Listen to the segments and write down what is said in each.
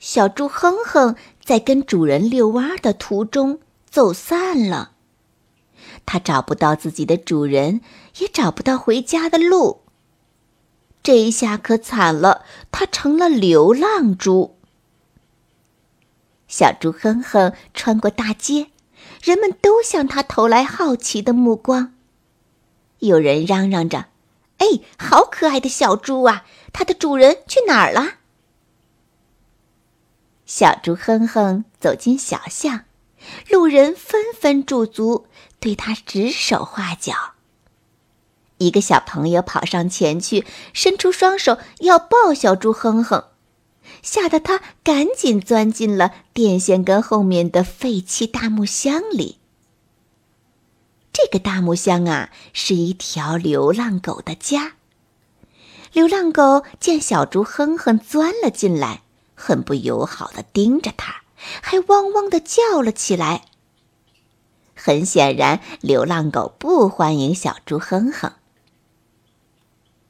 小猪哼哼在跟主人遛弯的途中走散了，它找不到自己的主人，也找不到回家的路。这一下可惨了，它成了流浪猪。小猪哼哼穿过大街，人们都向他投来好奇的目光。有人嚷嚷着：“哎，好可爱的小猪啊！它的主人去哪儿了？”小猪哼哼走进小巷，路人纷纷驻足，对他指手画脚。一个小朋友跑上前去，伸出双手要抱小猪哼哼，吓得他赶紧钻进了电线杆后面的废弃大木箱里。这个大木箱啊，是一条流浪狗的家。流浪狗见小猪哼哼钻了进来。很不友好的盯着他，还汪汪的叫了起来。很显然，流浪狗不欢迎小猪哼哼。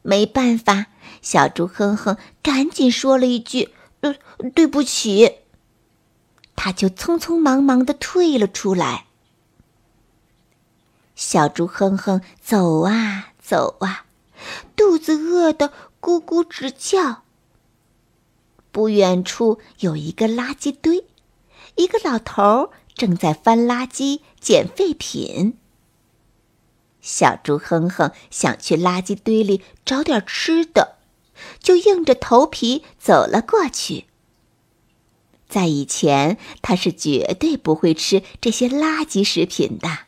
没办法，小猪哼哼赶紧说了一句：“呃，对不起。”他就匆匆忙忙的退了出来。小猪哼哼走啊走啊，肚子饿得咕咕直叫。不远处有一个垃圾堆，一个老头正在翻垃圾捡废品。小猪哼哼想去垃圾堆里找点吃的，就硬着头皮走了过去。在以前，他是绝对不会吃这些垃圾食品的。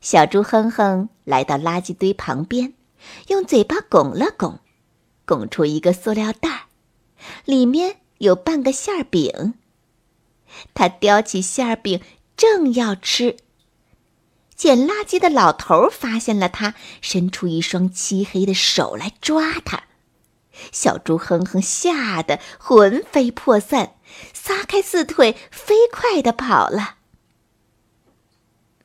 小猪哼哼来到垃圾堆旁边，用嘴巴拱了拱。拱出一个塑料袋，里面有半个馅饼。他叼起馅饼，正要吃，捡垃圾的老头发现了他，伸出一双漆黑的手来抓他。小猪哼哼吓得魂飞魄散，撒开四腿，飞快的跑了。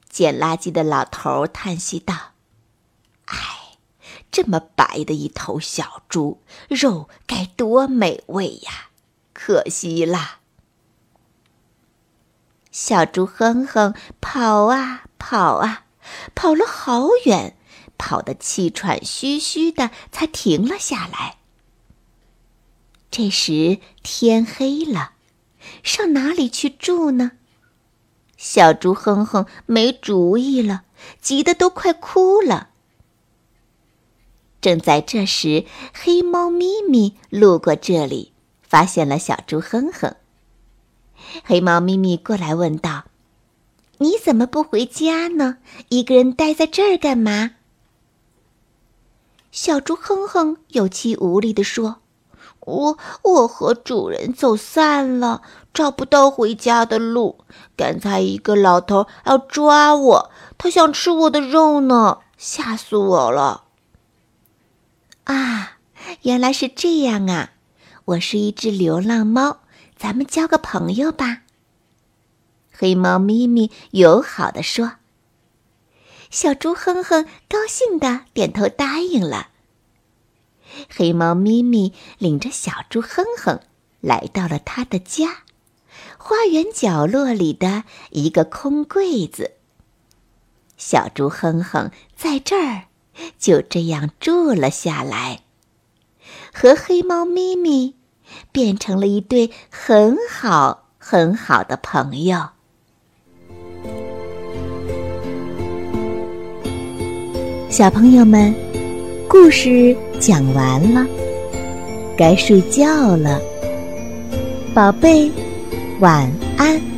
捡垃圾的老头叹息道：“唉。”这么白的一头小猪，肉该多美味呀！可惜了。小猪哼哼跑啊跑啊，跑了好远，跑得气喘吁吁的，才停了下来。这时天黑了，上哪里去住呢？小猪哼哼没主意了，急得都快哭了。正在这时，黑猫咪咪路过这里，发现了小猪哼哼。黑猫咪咪过来问道：“你怎么不回家呢？一个人待在这儿干嘛？”小猪哼哼有气无力地说：“我我和主人走散了，找不到回家的路。刚才一个老头要抓我，他想吃我的肉呢，吓死我了。”啊，原来是这样啊！我是一只流浪猫，咱们交个朋友吧。黑猫咪咪友好的说。小猪哼哼高兴的点头答应了。黑猫咪咪领着小猪哼哼来到了他的家，花园角落里的一个空柜子。小猪哼哼在这儿。就这样住了下来，和黑猫咪咪变成了一对很好很好的朋友。小朋友们，故事讲完了，该睡觉了，宝贝，晚安。